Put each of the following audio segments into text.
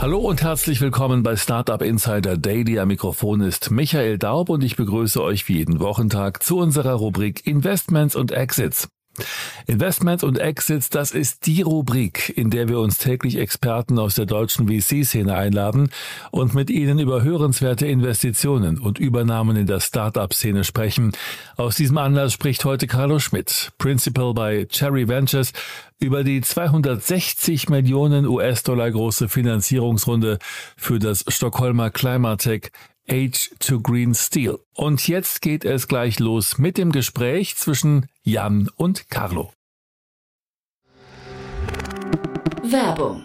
Hallo und herzlich willkommen bei Startup Insider Daily. Am Mikrofon ist Michael Daub und ich begrüße euch wie jeden Wochentag zu unserer Rubrik Investments und Exits. Investments und Exits, das ist die Rubrik, in der wir uns täglich Experten aus der deutschen VC-Szene einladen und mit ihnen über hörenswerte Investitionen und Übernahmen in der Startup-Szene sprechen. Aus diesem Anlass spricht heute Carlo Schmidt, Principal bei Cherry Ventures, über die 260 Millionen US-Dollar große Finanzierungsrunde für das Stockholmer Climatech Age to Green Steel. Und jetzt geht es gleich los mit dem Gespräch zwischen Jan und Carlo. Werbung.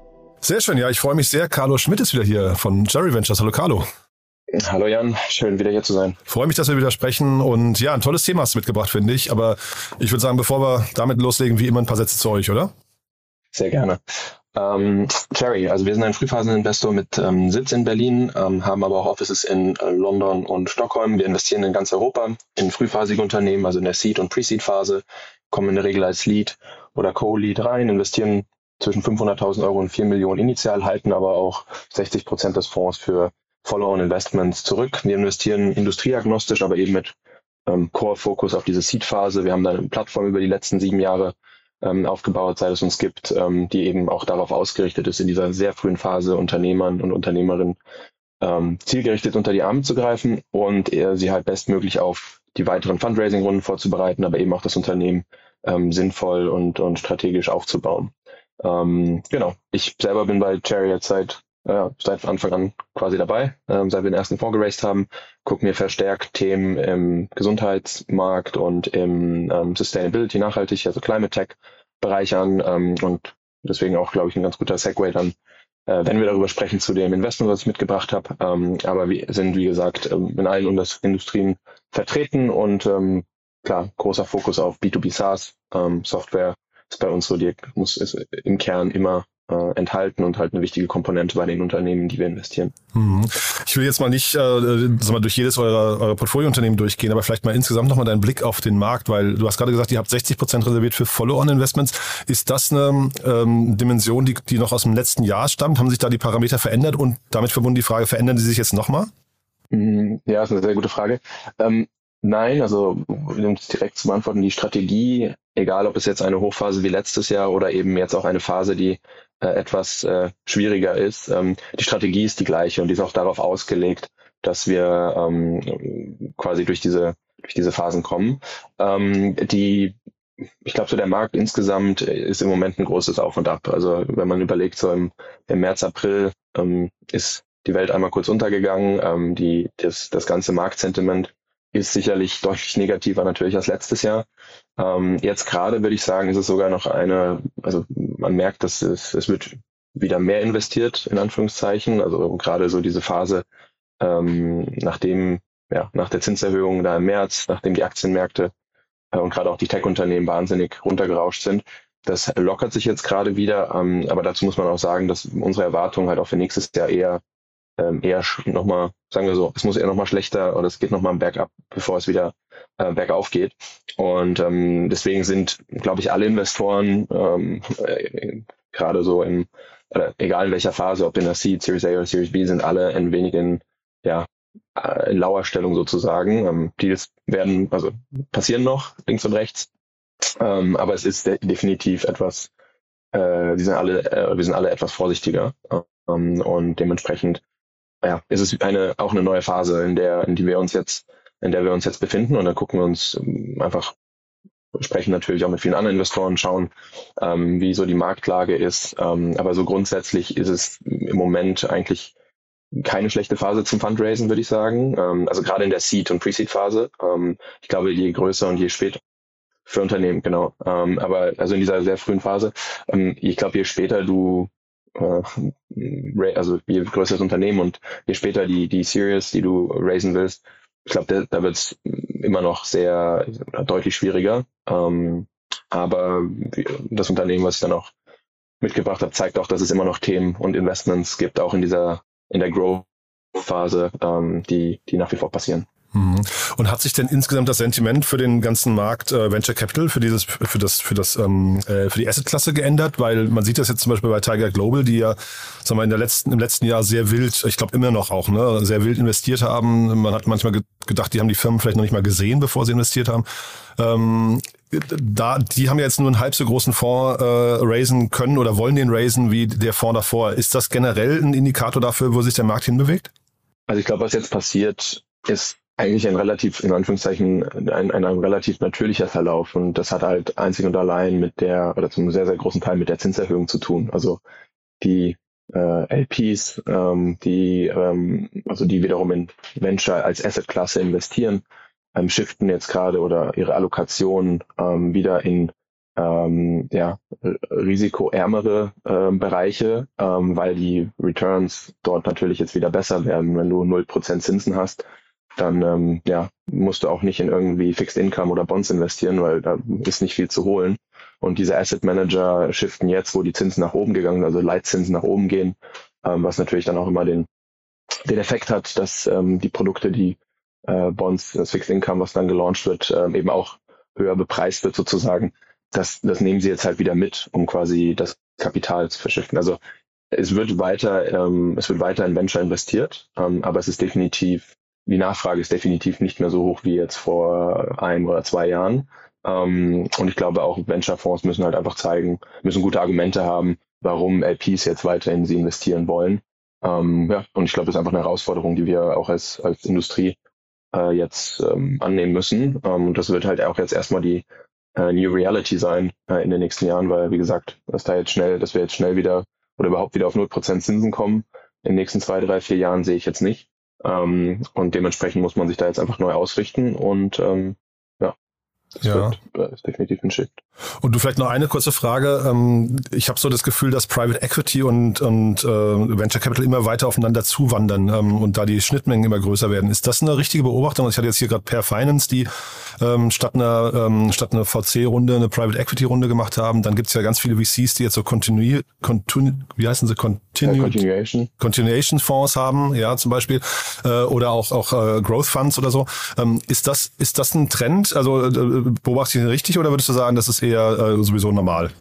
Sehr schön, ja, ich freue mich sehr. Carlo Schmidt ist wieder hier von Jerry Ventures. Hallo Carlo. Hallo Jan, schön wieder hier zu sein. Freue mich, dass wir wieder sprechen und ja, ein tolles Thema hast du mitgebracht, finde ich. Aber ich würde sagen, bevor wir damit loslegen, wie immer ein paar Sätze zu euch, oder? Sehr gerne. Ähm, Cherry, also wir sind ein Frühphaseninvestor mit ähm, Sitz in Berlin, ähm, haben aber auch Offices in äh, London und Stockholm. Wir investieren in ganz Europa in frühphasige Unternehmen, also in der Seed- und Pre-Seed-Phase, kommen in der Regel als Lead oder Co-Lead rein, investieren zwischen 500.000 Euro und 4 Millionen initial, halten aber auch 60 Prozent des Fonds für Follow-on-Investments zurück. Wir investieren industrieagnostisch, aber eben mit ähm, Core-Fokus auf diese Seed-Phase. Wir haben da eine Plattform über die letzten sieben Jahre ähm, aufgebaut, seit es uns gibt, ähm, die eben auch darauf ausgerichtet ist, in dieser sehr frühen Phase Unternehmern und Unternehmerinnen ähm, zielgerichtet unter die Arme zu greifen und äh, sie halt bestmöglich auf die weiteren Fundraising-Runden vorzubereiten, aber eben auch das Unternehmen ähm, sinnvoll und, und strategisch aufzubauen. Ähm, genau. Ich selber bin bei jetzt seit, äh, seit Anfang an quasi dabei, ähm, seit wir den ersten Fonds geraced haben, gucken mir verstärkt Themen im Gesundheitsmarkt und im ähm, Sustainability, nachhaltig, also Climate Tech Bereich an ähm, und deswegen auch, glaube ich, ein ganz guter Segway dann, äh, wenn wir darüber sprechen, zu dem Investment, was ich mitgebracht habe. Ähm, aber wir sind, wie gesagt, ähm, in allen Industrien vertreten und ähm, klar, großer Fokus auf B2B SaaS, ähm, Software, ist bei uns so, die muss ist im Kern immer äh, enthalten und halt eine wichtige Komponente bei den Unternehmen, die wir investieren. Mhm. Ich will jetzt mal nicht äh, sag mal, durch jedes eurer, eurer Portfoliounternehmen durchgehen, aber vielleicht mal insgesamt nochmal deinen Blick auf den Markt, weil du hast gerade gesagt, ihr habt 60 Prozent reserviert für Follow-on-Investments. Ist das eine ähm, Dimension, die, die noch aus dem letzten Jahr stammt? Haben sich da die Parameter verändert und damit verbunden die Frage, verändern die sich jetzt nochmal? Mhm. Ja, ist eine sehr gute Frage. Ähm, Nein, also um direkt zu beantworten, die Strategie, egal ob es jetzt eine Hochphase wie letztes Jahr oder eben jetzt auch eine Phase, die äh, etwas äh, schwieriger ist, ähm, die Strategie ist die gleiche und die ist auch darauf ausgelegt, dass wir ähm, quasi durch diese durch diese Phasen kommen. Ähm, die ich glaube, so der Markt insgesamt ist im Moment ein großes Auf und Ab. Also wenn man überlegt, so im, im März, April ähm, ist die Welt einmal kurz untergegangen. Ähm, die, das, das ganze Marktsentiment ist sicherlich deutlich negativer natürlich als letztes Jahr. Ähm, jetzt gerade würde ich sagen, ist es sogar noch eine, also man merkt, dass es, es wird wieder mehr investiert, in Anführungszeichen. Also gerade so diese Phase, ähm, nachdem, ja, nach der Zinserhöhung da im März, nachdem die Aktienmärkte äh, und gerade auch die Tech-Unternehmen wahnsinnig runtergerauscht sind. Das lockert sich jetzt gerade wieder, ähm, aber dazu muss man auch sagen, dass unsere Erwartungen halt auch für nächstes Jahr eher ähm, eher nochmal, sagen wir so, es muss eher nochmal schlechter oder es geht nochmal bergab, bevor es wieder äh, bergauf geht. Und ähm, deswegen sind, glaube ich, alle Investoren ähm, äh, gerade so im oder egal in welcher Phase, ob in der Seed, Series A oder Series B, sind alle ein wenig in, ja, in Lauerstellung sozusagen. Ähm, Deals werden, also passieren noch links und rechts, ähm, aber es ist de definitiv etwas, äh, die sind alle, äh, wir sind alle etwas vorsichtiger ähm, und dementsprechend ja, ist es eine auch eine neue Phase, in der in die wir uns jetzt in der wir uns jetzt befinden und dann gucken wir uns ähm, einfach sprechen natürlich auch mit vielen anderen Investoren, schauen, ähm, wie so die Marktlage ist. Ähm, aber so grundsätzlich ist es im Moment eigentlich keine schlechte Phase zum Fundraisen, würde ich sagen. Ähm, also gerade in der Seed- und Pre-Seed-Phase. Ähm, ich glaube, je größer und je später für Unternehmen, genau. Ähm, aber also in dieser sehr frühen Phase, ähm, ich glaube, je später du äh, also je größer das Unternehmen und je später die, die Series, die du raisen willst, ich glaube, da, da wird es immer noch sehr deutlich schwieriger. Ähm, aber das Unternehmen, was ich dann auch mitgebracht habe, zeigt auch, dass es immer noch Themen und Investments gibt, auch in dieser, in der Growth-Phase, ähm, die, die nach wie vor passieren. Mhm. Und hat sich denn insgesamt das Sentiment für den ganzen Markt äh, Venture Capital, für dieses, für das, für das, ähm, äh, für die Asset-Klasse geändert? Weil man sieht das jetzt zum Beispiel bei Tiger Global, die ja, sagen wir, in der letzten, im letzten Jahr sehr wild, ich glaube immer noch auch, ne, sehr wild investiert haben. Man hat manchmal gedacht, die haben die Firmen vielleicht noch nicht mal gesehen, bevor sie investiert haben. Ähm, da, die haben ja jetzt nur einen halb so großen Fonds äh, raisen können oder wollen den raisen wie der Fonds davor. Ist das generell ein Indikator dafür, wo sich der Markt hinbewegt? Also ich glaube, was jetzt passiert, ist eigentlich ein relativ, in Anführungszeichen, ein, ein, ein relativ natürlicher Verlauf. Und das hat halt einzig und allein mit der, oder zum sehr, sehr großen Teil mit der Zinserhöhung zu tun. Also die äh, LPs, ähm, die, ähm, also die wiederum in Venture als Assetklasse investieren, ähm, shiften jetzt gerade oder ihre Allokation ähm, wieder in ähm, ja, risikoärmere äh, Bereiche, ähm, weil die Returns dort natürlich jetzt wieder besser werden. Wenn du 0% Zinsen hast, dann ähm, ja, musst du auch nicht in irgendwie Fixed Income oder Bonds investieren, weil da ist nicht viel zu holen. Und diese Asset Manager shiften jetzt, wo die Zinsen nach oben gegangen, also Leitzinsen nach oben gehen, ähm, was natürlich dann auch immer den, den Effekt hat, dass ähm, die Produkte, die äh, Bonds, das Fixed Income, was dann gelauncht wird, ähm, eben auch höher bepreist wird sozusagen. Das, das nehmen sie jetzt halt wieder mit, um quasi das Kapital zu verschiffen. Also es wird weiter, ähm, es wird weiter in Venture investiert, ähm, aber es ist definitiv die Nachfrage ist definitiv nicht mehr so hoch wie jetzt vor einem oder zwei Jahren. Ähm, und ich glaube auch Venture-Fonds müssen halt einfach zeigen, müssen gute Argumente haben, warum LPs jetzt weiter in sie investieren wollen. Ähm, ja, und ich glaube, das ist einfach eine Herausforderung, die wir auch als, als Industrie äh, jetzt ähm, annehmen müssen. Ähm, und das wird halt auch jetzt erstmal die äh, New Reality sein äh, in den nächsten Jahren, weil wie gesagt, dass da jetzt schnell, dass wir jetzt schnell wieder oder überhaupt wieder auf 0% Zinsen kommen, in den nächsten zwei, drei, vier Jahren sehe ich jetzt nicht. Ähm, und dementsprechend muss man sich da jetzt einfach neu ausrichten und ähm, ja, das ja. wird, äh, ist definitiv ein Shift. Und du vielleicht noch eine kurze Frage. Ähm, ich habe so das Gefühl, dass Private Equity und, und äh, Venture Capital immer weiter aufeinander zuwandern ähm, und da die Schnittmengen immer größer werden. Ist das eine richtige Beobachtung? Ich hatte jetzt hier gerade Per Finance, die ähm, statt einer ähm, statt einer VC-Runde eine Private Equity-Runde gemacht haben. Dann gibt's ja ganz viele VCs, die jetzt so Continue, Continu, wie heißen sie? Ja, Continuation. Continuation Fonds haben, ja, zum Beispiel. Äh, oder auch, auch äh, Growth Funds oder so. Ähm, ist das, ist das ein Trend? Also äh, beobachte ich den richtig oder würdest du sagen, das ist eher äh, sowieso normal?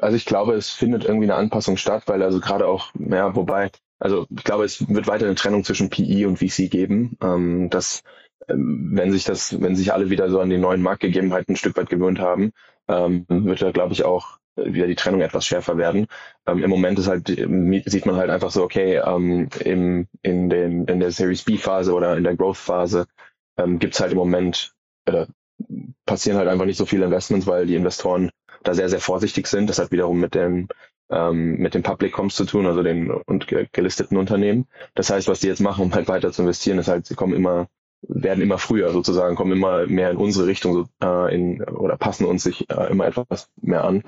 Also ich glaube, es findet irgendwie eine Anpassung statt, weil also gerade auch, ja, wobei, also ich glaube, es wird weiter eine Trennung zwischen PE und VC geben. Ähm, dass ähm, wenn sich das, wenn sich alle wieder so an die neuen Marktgegebenheiten ein Stück weit gewöhnt haben, ähm, wird da, glaube ich, auch wieder die Trennung etwas schärfer werden. Ähm, Im Moment ist halt, sieht man halt einfach so, okay, ähm, im, in, den, in der Series B-Phase oder in der Growth-Phase ähm, gibt es halt im Moment, äh, passieren halt einfach nicht so viele Investments, weil die Investoren da sehr, sehr vorsichtig sind. Das hat wiederum mit dem ähm, mit den Public Comps zu tun, also den und gelisteten Unternehmen. Das heißt, was die jetzt machen, um halt weiter zu investieren, ist halt, sie kommen immer werden immer früher sozusagen, kommen immer mehr in unsere Richtung so, äh, in, oder passen uns sich äh, immer etwas mehr an.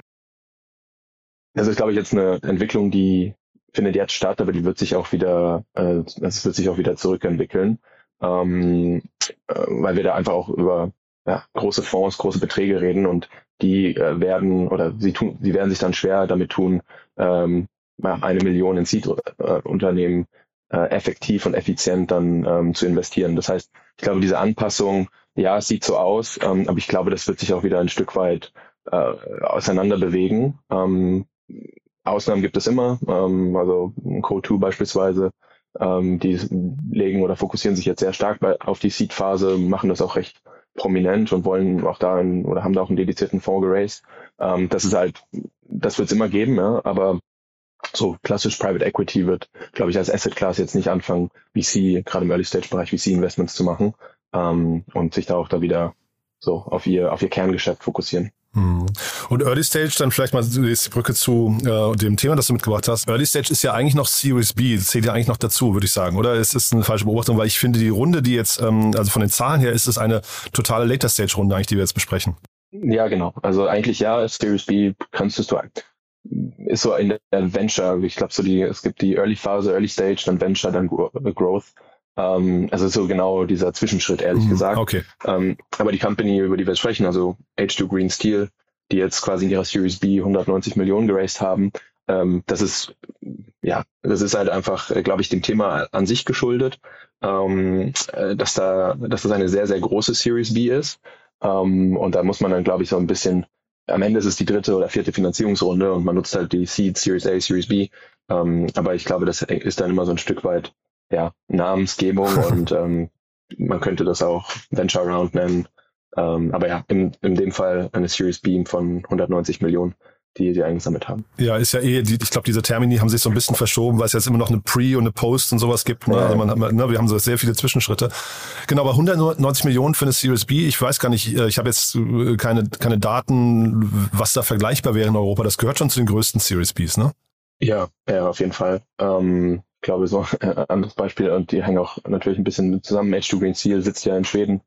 Das ist, glaube ich, jetzt eine Entwicklung, die findet jetzt statt, aber die wird sich auch wieder, äh, das wird sich auch wieder zurückentwickeln, ähm, äh, weil wir da einfach auch über ja, große Fonds, große Beträge reden und die äh, werden oder sie tun, sie werden sich dann schwer damit tun, ähm, eine Million in Seed-Unternehmen äh, effektiv und effizient dann ähm, zu investieren. Das heißt, ich glaube, diese Anpassung, ja, es sieht so aus, ähm, aber ich glaube, das wird sich auch wieder ein Stück weit äh, auseinander bewegen. Ähm, Ausnahmen gibt es immer, ähm, also Code2 beispielsweise, ähm, die legen oder fokussieren sich jetzt sehr stark bei, auf die Seed-Phase, machen das auch recht prominent und wollen auch da einen, oder haben da auch einen dedizierten Fonds geraced. Ähm, das ist halt, das wird es immer geben, ja, aber so klassisch Private Equity wird, glaube ich, als Asset Class jetzt nicht anfangen, VC, gerade im Early Stage Bereich VC Investments zu machen ähm, und sich da auch da wieder so auf ihr, auf ihr Kerngeschäft fokussieren. Hm. Und Early Stage, dann vielleicht mal die Brücke zu äh, dem Thema, das du mitgebracht hast. Early Stage ist ja eigentlich noch Series B, zählt ja eigentlich noch dazu, würde ich sagen, oder? Es ist eine falsche Beobachtung, weil ich finde, die Runde, die jetzt, ähm, also von den Zahlen her, ist es eine totale Later Stage Runde eigentlich, die wir jetzt besprechen. Ja, genau. Also eigentlich ja, Series B kannst du ist so in der Venture, ich glaube so die, es gibt die Early Phase, Early Stage, dann Venture, dann Growth. Ähm, also so genau dieser Zwischenschritt, ehrlich mhm, gesagt. Okay. Ähm, aber die Company, über die wir sprechen, also H2 Green Steel, die jetzt quasi in ihrer Series B 190 Millionen geraced haben, ähm, das ist ja, das ist halt einfach, äh, glaube ich, dem Thema an sich geschuldet, ähm, äh, dass da, dass das eine sehr, sehr große Series B ist. Ähm, und da muss man dann, glaube ich, so ein bisschen, am Ende ist es die dritte oder vierte Finanzierungsrunde und man nutzt halt die Seed, Series A, Series B. Ähm, aber ich glaube, das ist dann immer so ein Stück weit ja, Namensgebung und ähm, man könnte das auch Venture Round nennen. Ähm, aber ja, in, in dem Fall eine Series B von 190 Millionen die die eingesammelt haben. Ja, ist ja eh, die, ich glaube, diese Termini haben sich so ein bisschen verschoben, weil es jetzt immer noch eine Pre- und eine Post und sowas gibt. Ne? Also man hat, ne, wir haben so sehr viele Zwischenschritte. Genau, aber 190 Millionen für eine Series B, ich weiß gar nicht, äh, ich habe jetzt äh, keine, keine Daten, was da vergleichbar wäre in Europa. Das gehört schon zu den größten Series Bs, ne? Ja, ja, auf jeden Fall. Ähm, glaube, so ein äh, anderes Beispiel, und die hängen auch natürlich ein bisschen zusammen. H2 Green Steel sitzt ja in Schweden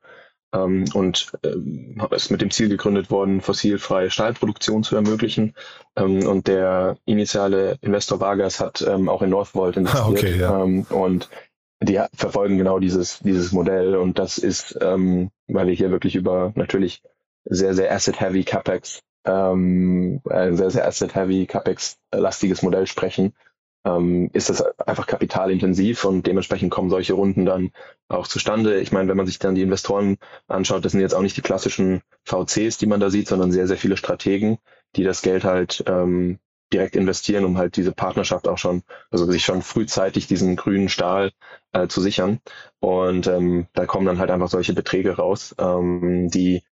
ähm, und ähm, ist mit dem Ziel gegründet worden, fossilfreie Stahlproduktion zu ermöglichen. Ähm, und der initiale Investor Vargas hat ähm, auch in Northvolt investiert. Ah, okay, ja. ähm, und die verfolgen genau dieses, dieses Modell. Und das ist, ähm, weil wir hier wirklich über natürlich sehr, sehr asset-heavy CapEx, ähm, ein sehr, sehr asset-heavy CapEx-lastiges Modell sprechen ähm, ist das einfach kapitalintensiv und dementsprechend kommen solche Runden dann auch zustande. Ich meine, wenn man sich dann die Investoren anschaut, das sind jetzt auch nicht die klassischen VCs, die man da sieht, sondern sehr, sehr viele Strategen, die das Geld halt ähm, direkt investieren, um halt diese Partnerschaft auch schon, also sich schon frühzeitig diesen grünen Stahl äh, zu sichern. Und ähm, da kommen dann halt einfach solche Beträge raus, ähm, die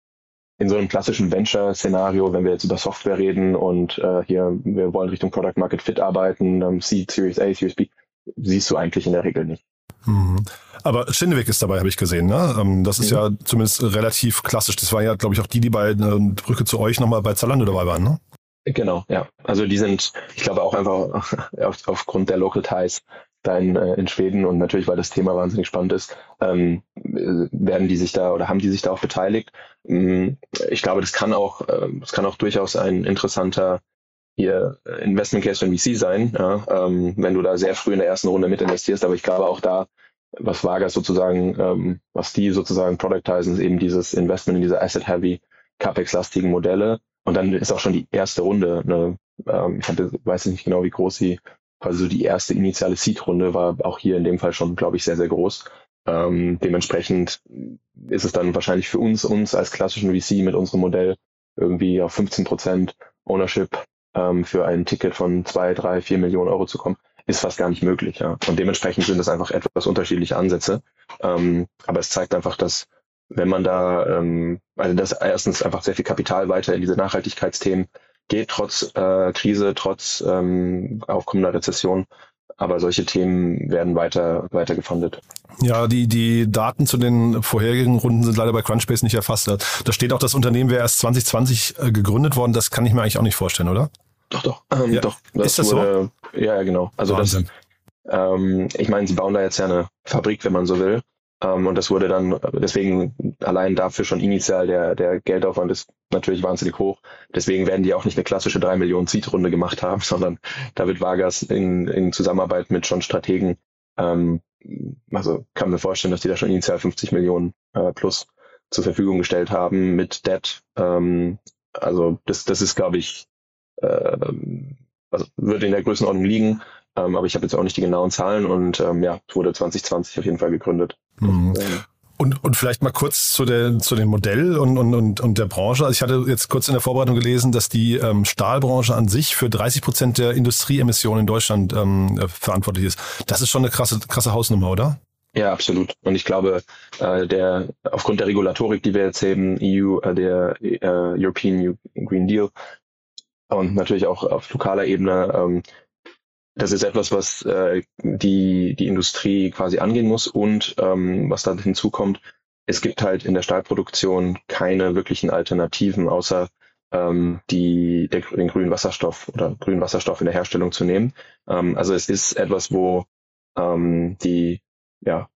in so einem klassischen Venture-Szenario, wenn wir jetzt über Software reden und äh, hier wir wollen Richtung Product Market Fit arbeiten, ähm, Seed, Series A, Series B, siehst du eigentlich in der Regel nicht. Mhm. Aber Schindewick ist dabei, habe ich gesehen. Ne? Ähm, das ist mhm. ja zumindest relativ klassisch. Das war ja, glaube ich, auch die, die bei äh, Brücke zu euch nochmal bei Zalando dabei waren. Ne? Genau, ja. Also die sind, ich glaube auch einfach auf, aufgrund der Local Ties da in, äh, in Schweden und natürlich, weil das Thema wahnsinnig spannend ist, ähm, werden die sich da oder haben die sich da auch beteiligt. Ähm, ich glaube, das kann auch, äh, das kann auch durchaus ein interessanter hier Investment Case für VC sein, ja, ähm, wenn du da sehr früh in der ersten Runde mit investierst. Aber ich glaube auch da, was Vargas sozusagen, ähm, was die sozusagen productizen, ist eben dieses Investment in diese Asset-Heavy, CapEx-lastigen Modelle. Und dann ist auch schon die erste Runde, eine, ähm, ich hatte, weiß nicht genau, wie groß sie quasi so die erste initiale Seed-Runde war auch hier in dem Fall schon, glaube ich, sehr, sehr groß. Ähm, dementsprechend ist es dann wahrscheinlich für uns, uns als klassischen VC mit unserem Modell irgendwie auf 15 Prozent Ownership ähm, für ein Ticket von zwei, drei, vier Millionen Euro zu kommen, ist fast gar nicht möglich. Ja. Und dementsprechend sind das einfach etwas unterschiedliche Ansätze. Ähm, aber es zeigt einfach, dass wenn man da, ähm, also dass erstens einfach sehr viel Kapital weiter in diese Nachhaltigkeitsthemen geht, trotz äh, Krise, trotz ähm, aufkommender Rezession. Aber solche Themen werden weiter, weiter gefundet. Ja, die, die Daten zu den vorherigen Runden sind leider bei Crunchbase nicht erfasst. Da steht auch, das Unternehmen wäre erst 2020 äh, gegründet worden. Das kann ich mir eigentlich auch nicht vorstellen, oder? Doch, doch. Ähm, ja. doch das ist das wurde, so? Ja, genau. Also Wahnsinn. das, ähm, ich meine, sie bauen da jetzt ja eine Fabrik, wenn man so will. Ähm, und das wurde dann, deswegen allein dafür schon initial der, der Geldaufwand ist natürlich wahnsinnig hoch. Deswegen werden die auch nicht eine klassische 3 Millionen Seed-Runde gemacht haben, sondern da wird Vargas in, in Zusammenarbeit mit schon Strategen, ähm, also kann mir vorstellen, dass die da schon initial 50 Millionen äh, plus zur Verfügung gestellt haben mit Debt. Ähm, also das, das ist, glaube ich, äh, also würde in der Größenordnung liegen. Ähm, aber ich habe jetzt auch nicht die genauen Zahlen und ähm, ja, wurde 2020 auf jeden Fall gegründet. Mhm. Und, und vielleicht mal kurz zu, der, zu dem Modell und, und, und, und der Branche. Also ich hatte jetzt kurz in der Vorbereitung gelesen, dass die ähm, Stahlbranche an sich für 30 Prozent der Industrieemissionen in Deutschland ähm, verantwortlich ist. Das ist schon eine krasse, krasse Hausnummer, oder? Ja, absolut. Und ich glaube, äh, der aufgrund der Regulatorik, die wir jetzt haben, EU, äh, der äh, European Green Deal und natürlich auch auf lokaler Ebene, ähm, das ist etwas, was äh, die, die Industrie quasi angehen muss und ähm, was da hinzukommt, es gibt halt in der Stahlproduktion keine wirklichen Alternativen, außer ähm, die, der, den grünen Wasserstoff oder grünen Wasserstoff in der Herstellung zu nehmen. Ähm, also es ist etwas, wo ähm, die ja,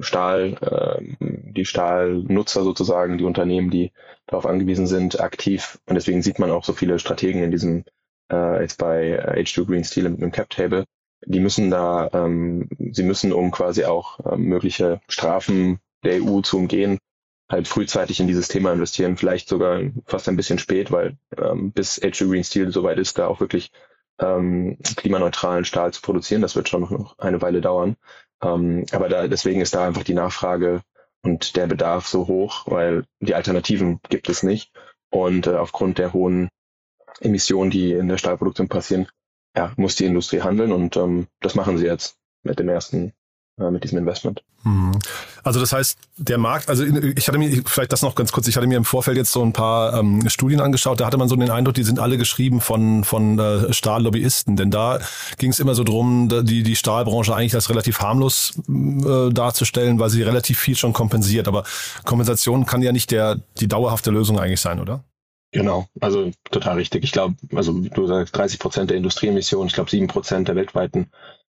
Stahl, äh, die Stahlnutzer sozusagen, die Unternehmen, die darauf angewiesen sind, aktiv. Und deswegen sieht man auch so viele Strategen in diesem äh, jetzt bei H2 Green Steel mit dem Cap Table, die müssen da, ähm, sie müssen, um quasi auch ähm, mögliche Strafen der EU zu umgehen, halt frühzeitig in dieses Thema investieren, vielleicht sogar fast ein bisschen spät, weil ähm, bis H2 Green Steel soweit ist, da auch wirklich ähm, klimaneutralen Stahl zu produzieren, das wird schon noch eine Weile dauern. Ähm, aber da, deswegen ist da einfach die Nachfrage und der Bedarf so hoch, weil die Alternativen gibt es nicht. Und äh, aufgrund der hohen Emissionen, die in der Stahlproduktion passieren, ja, muss die Industrie handeln und ähm, das machen sie jetzt mit dem ersten äh, mit diesem Investment. Mhm. Also das heißt, der Markt, also ich hatte mir, vielleicht das noch ganz kurz, ich hatte mir im Vorfeld jetzt so ein paar ähm, Studien angeschaut, da hatte man so den Eindruck, die sind alle geschrieben von, von äh, Stahllobbyisten, denn da ging es immer so drum, die, die Stahlbranche eigentlich als relativ harmlos äh, darzustellen, weil sie relativ viel schon kompensiert, aber Kompensation kann ja nicht der, die dauerhafte Lösung eigentlich sein, oder? Genau, also total richtig. Ich glaube, also du sagst 30 Prozent der Industrieemissionen, ich glaube sieben Prozent der weltweiten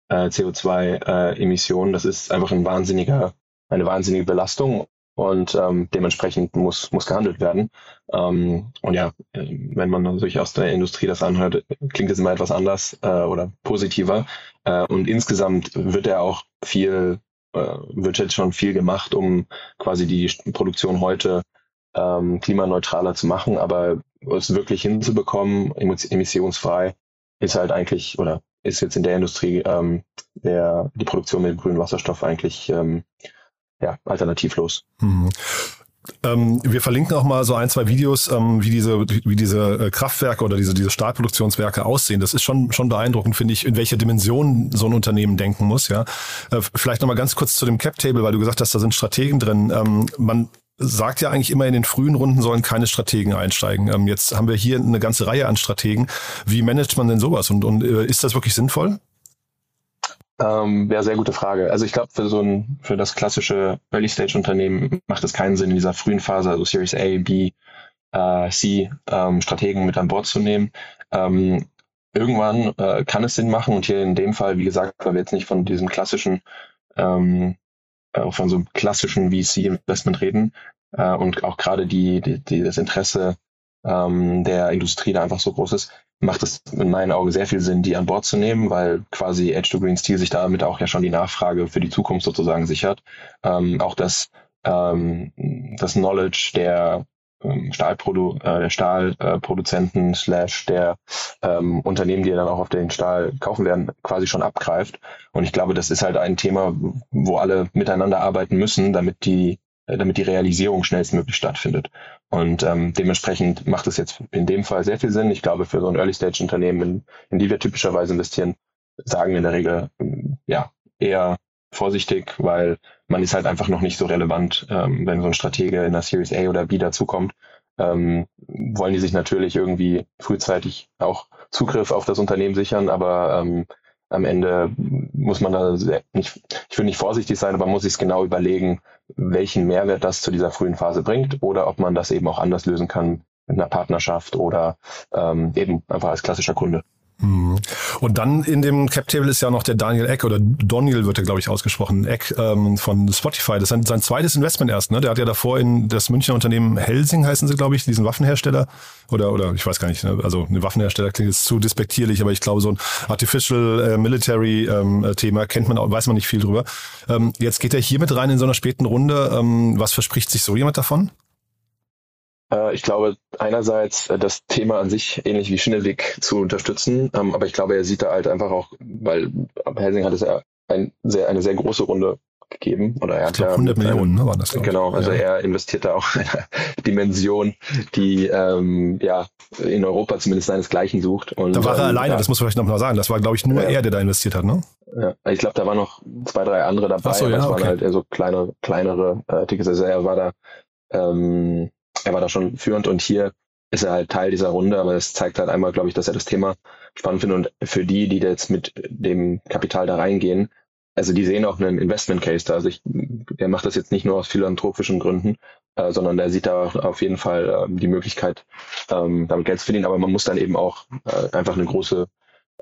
äh, CO2-Emissionen, äh, das ist einfach ein wahnsinniger, eine wahnsinnige Belastung und ähm, dementsprechend muss, muss gehandelt werden. Ähm, und ja, wenn man sich aus der Industrie das anhört, klingt es immer etwas anders äh, oder positiver. Äh, und insgesamt wird ja auch viel, äh, wird jetzt schon viel gemacht, um quasi die Produktion heute ähm, klimaneutraler zu machen, aber es wirklich hinzubekommen, emissionsfrei, ist halt eigentlich, oder ist jetzt in der Industrie ähm, der, die Produktion mit grünem Wasserstoff eigentlich ähm, ja, alternativlos. Mhm. Ähm, wir verlinken auch mal so ein, zwei Videos, ähm, wie diese, wie diese äh, Kraftwerke oder diese, diese Stahlproduktionswerke aussehen. Das ist schon, schon beeindruckend, finde ich, in welcher Dimension so ein Unternehmen denken muss. Ja, äh, vielleicht noch mal ganz kurz zu dem Cap Table, weil du gesagt hast, da sind Strategen drin. Ähm, man sagt ja eigentlich immer, in den frühen Runden sollen keine Strategen einsteigen. Ähm, jetzt haben wir hier eine ganze Reihe an Strategen. Wie managt man denn sowas und, und äh, ist das wirklich sinnvoll? Ähm, ja, sehr gute Frage. Also ich glaube, für so ein, für das klassische Early-Stage-Unternehmen macht es keinen Sinn, in dieser frühen Phase, also Series A, B, äh, C, ähm, Strategen mit an Bord zu nehmen. Ähm, irgendwann äh, kann es Sinn machen und hier in dem Fall, wie gesagt, weil wir jetzt nicht von diesem klassischen ähm, äh, von so einem klassischen VC-Investment reden äh, und auch gerade die, die, die, das Interesse ähm, der Industrie da einfach so groß ist, macht es in meinen Augen sehr viel Sinn, die an Bord zu nehmen, weil quasi Edge to Green Steel sich damit auch ja schon die Nachfrage für die Zukunft sozusagen sichert. Ähm, auch das, ähm, das Knowledge der ähm, Stahlprodu äh, der Stahlproduzenten slash der ähm, Unternehmen, die dann auch auf den Stahl kaufen werden, quasi schon abgreift. Und ich glaube, das ist halt ein Thema, wo alle miteinander arbeiten müssen, damit die äh, damit die Realisierung schnellstmöglich stattfindet. Und ähm, dementsprechend macht es jetzt in dem Fall sehr viel Sinn. Ich glaube, für so ein Early-Stage-Unternehmen, in, in die wir typischerweise investieren, sagen in der Regel ja eher vorsichtig, weil man ist halt einfach noch nicht so relevant, ähm, wenn so ein Stratege in der Series A oder B dazukommt. Ähm, wollen die sich natürlich irgendwie frühzeitig auch Zugriff auf das Unternehmen sichern, aber ähm, am Ende muss man da nicht, ich will nicht vorsichtig sein, aber man muss sich genau überlegen, welchen Mehrwert das zu dieser frühen Phase bringt oder ob man das eben auch anders lösen kann mit einer Partnerschaft oder ähm, eben einfach als klassischer Kunde. Mhm. Und dann in dem Cap Table ist ja noch der Daniel Eck oder Daniel wird er glaube ich ausgesprochen Eck ähm, von Spotify. Das ist sein, sein zweites Investment erst. Ne? Der hat ja davor in das Münchner Unternehmen Helsing heißen sie glaube ich, diesen Waffenhersteller oder oder ich weiß gar nicht. Ne? Also eine Waffenhersteller klingt jetzt zu despektierlich, aber ich glaube so ein Artificial äh, Military ähm, Thema kennt man, weiß man nicht viel drüber. Ähm, jetzt geht er hier mit rein in so einer späten Runde. Ähm, was verspricht sich so jemand davon? Äh, ich glaube, einerseits äh, das Thema an sich ähnlich wie Schinnelik zu unterstützen, ähm, aber ich glaube, er sieht da halt einfach auch, weil Helsing hat es ja ein sehr, eine sehr große Runde gegeben. Oder er hat glaub, 100 ja, Millionen ne, waren das. Genau, also ja. er investiert da auch in eine Dimension, die ähm, ja in Europa zumindest seinesgleichen sucht. Und, da war er ähm, alleine, ja, das muss man vielleicht noch mal sagen. Das war, glaube ich, nur Ja. er, der da investiert hat, ne? Ja, ich glaube, da waren noch zwei, drei andere dabei, Ach so, aber ja, es waren okay. halt eher so kleine, kleinere äh, Tickets. Also er war da, ähm, er war da schon führend und hier ist er halt Teil dieser Runde, aber es zeigt halt einmal, glaube ich, dass er das Thema spannend findet und für die, die da jetzt mit dem Kapital da reingehen, also die sehen auch einen Investment Case da. Also ich, der macht das jetzt nicht nur aus philanthropischen Gründen, äh, sondern der sieht da auf jeden Fall ähm, die Möglichkeit, ähm, damit Geld zu verdienen. Aber man muss dann eben auch äh, einfach eine große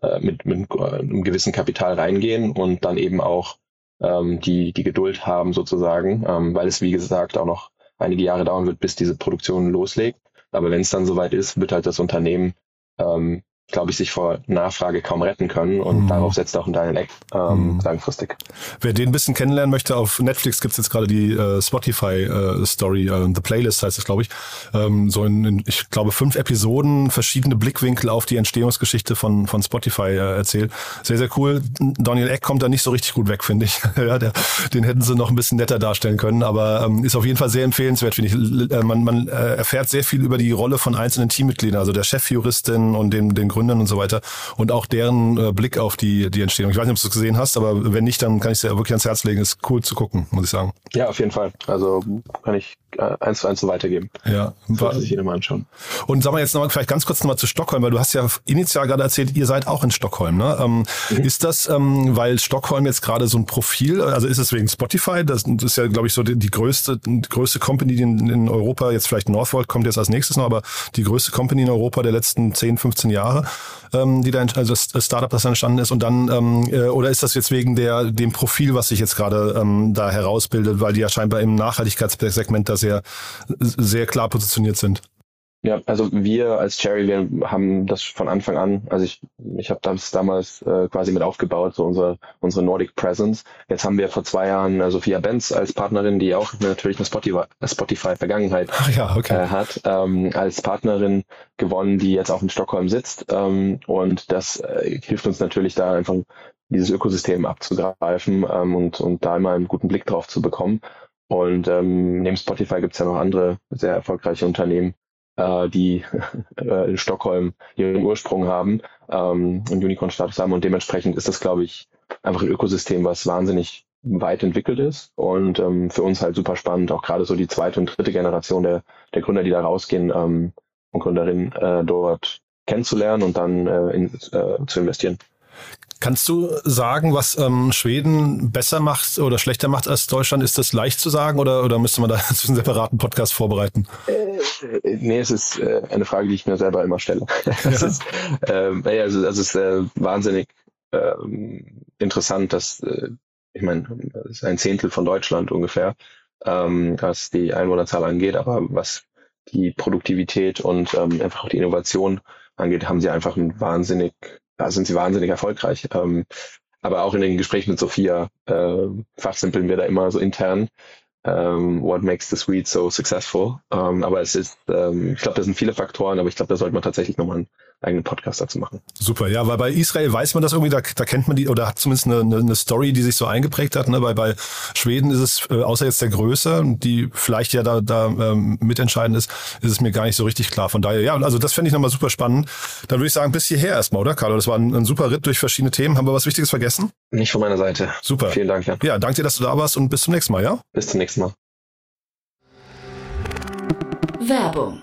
äh, mit, mit äh, einem gewissen Kapital reingehen und dann eben auch ähm, die, die Geduld haben sozusagen, ähm, weil es wie gesagt auch noch einige Jahre dauern wird, bis diese Produktion loslegt. Aber wenn es dann soweit ist, wird halt das Unternehmen, ähm, glaube ich, sich vor Nachfrage kaum retten können und Mhm. darauf setzt auch ein Daniel Eck ähm, Mhm. langfristig. Wer den ein bisschen kennenlernen möchte, auf Netflix gibt's jetzt gerade die äh, Spotify-Story, äh, The Playlist heißt es, glaube ich. Ähm, so in, in, ich glaube, fünf Episoden, verschiedene Blickwinkel auf die Entstehungsgeschichte von, von Spotify äh, erzählt. Sehr, sehr cool. Daniel Eck kommt da nicht so richtig gut weg, finde ich. ja, der, den hätten sie noch ein bisschen netter darstellen können, aber ähm, ist auf jeden Fall sehr empfehlenswert, finde ich. L- äh, Man, man äh, erfährt sehr viel über die Rolle von einzelnen Teammitgliedern, also der Chefjuristin und den, den Gründern und so weiter und auch deren äh, Blick auf die, die Entstehung. Ich weiß nicht, ob du es gesehen hast, aber wenn nicht, dann kann ich es dir wirklich ans Herz legen. Ist cool zu gucken, muss ich sagen. Ja, auf jeden Fall. Also kann ich eins zu eins so weitergeben. Ja. Sollte sich jeder mal anschauen. und sag mal jetzt noch mal vielleicht ganz kurz nochmal zu Stockholm, weil du hast ja initial gerade erzählt, ihr seid auch in Stockholm. Ne? Ähm, Ist das, ähm, weil Stockholm jetzt gerade so ein Profil, also ist es wegen Spotify? Das, das ist ja, glaube ich, so die, die größte, die größte Company die in, in Europa, jetzt vielleicht Northvolt kommt jetzt als nächstes noch, aber die größte Company in Europa der letzten 10, 15 Jahre, ähm, die da, also das Startup, das da entstanden ist. Und dann, ähm, äh, oder ist das jetzt wegen der dem Profil, was sich jetzt gerade ähm, da herausbildet, weil die ja scheinbar im Nachhaltigkeitssegment da sehr, sehr klar positioniert sind? Ja, also wir als Cherry, wir haben das von Anfang an, also ich, ich habe das damals äh, quasi mit aufgebaut, so unsere, unsere Nordic Presence. Jetzt haben wir vor zwei Jahren äh, Sophia Benz als Partnerin, die auch natürlich eine Spotify, Spotify ja, okay. äh, hat, ähm, als Partnerin gewonnen, die jetzt auch in Stockholm sitzt. Ähm, und das äh, hilft uns natürlich da einfach dieses Ökosystem abzugreifen ähm, und, und da immer einen guten Blick drauf zu bekommen. Und ähm, neben Spotify gibt es ja noch andere sehr erfolgreiche Unternehmen, äh, die äh, in Stockholm ihren Ursprung haben ähm, und Unicorn-Status haben. Und dementsprechend ist das, glaube ich, einfach ein Ökosystem, was wahnsinnig weit entwickelt ist und ähm, für uns halt super spannend, auch gerade so die zweite und dritte Generation der, der Gründer, die da rausgehen ähm, und Gründerinnen äh, dort kennenzulernen und dann äh, in, äh, zu investieren. Kannst du sagen, was ähm, Schweden besser macht oder schlechter macht als Deutschland? Ist das leicht zu sagen oder, oder müsste man da zu einem separaten Podcast vorbereiten? Äh, nee, es ist äh, eine Frage, die ich mir selber immer stelle. Es ist, äh, also, also es ist äh, wahnsinnig ähm, interessant, dass äh, ich meine, es ist ein Zehntel von Deutschland ungefähr, ähm, was die Einwohnerzahl angeht, aber was die Produktivität und ähm, einfach auch die Innovation angeht, haben sie einfach ein wahnsinnig, da sind sie wahnsinnig erfolgreich. Ähm, aber auch in den Gesprächen mit Sophia äh, fachsimpeln wir da immer so intern, ähm, what makes the suite so successful. Ähm, aber es ist, ähm, ich glaube, das sind viele Faktoren, aber ich glaube, da sollte man tatsächlich nochmal einen eigenen Podcast dazu machen. Super, ja, weil bei Israel weiß man das irgendwie, da, da kennt man die oder hat zumindest eine, eine, eine Story, die sich so eingeprägt hat. Ne? Bei, bei Schweden ist es, äh, außer jetzt der Größe, die vielleicht ja da, da ähm, mitentscheidend ist, ist es mir gar nicht so richtig klar. Von daher, ja, also das fände ich nochmal super spannend. Dann würde ich sagen, bis hierher erstmal, oder Carlo? Das war ein, ein super Ritt durch verschiedene Themen. Haben wir was Wichtiges vergessen? Nicht von meiner Seite. Super. Vielen Dank, Jan. Ja, danke dir, dass du da warst und bis zum nächsten Mal, ja? Bis zum nächsten Mal. Werbung.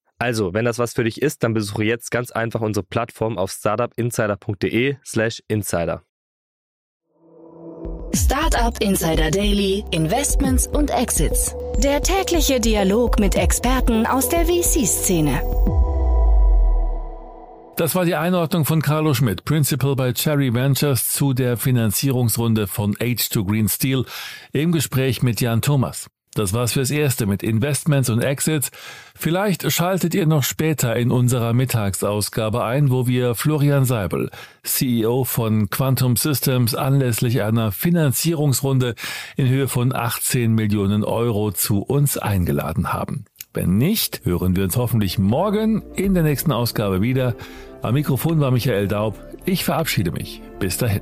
Also, wenn das was für dich ist, dann besuche jetzt ganz einfach unsere Plattform auf startupinsider.de slash insider. Startup Insider Daily, Investments und Exits. Der tägliche Dialog mit Experten aus der VC-Szene. Das war die Einordnung von Carlo Schmidt, Principal bei Cherry Ventures zu der Finanzierungsrunde von H2 Green Steel im Gespräch mit Jan Thomas. Das war's fürs Erste mit Investments und Exits. Vielleicht schaltet ihr noch später in unserer Mittagsausgabe ein, wo wir Florian Seibel, CEO von Quantum Systems, anlässlich einer Finanzierungsrunde in Höhe von 18 Millionen Euro zu uns eingeladen haben. Wenn nicht, hören wir uns hoffentlich morgen in der nächsten Ausgabe wieder. Am Mikrofon war Michael Daub. Ich verabschiede mich. Bis dahin.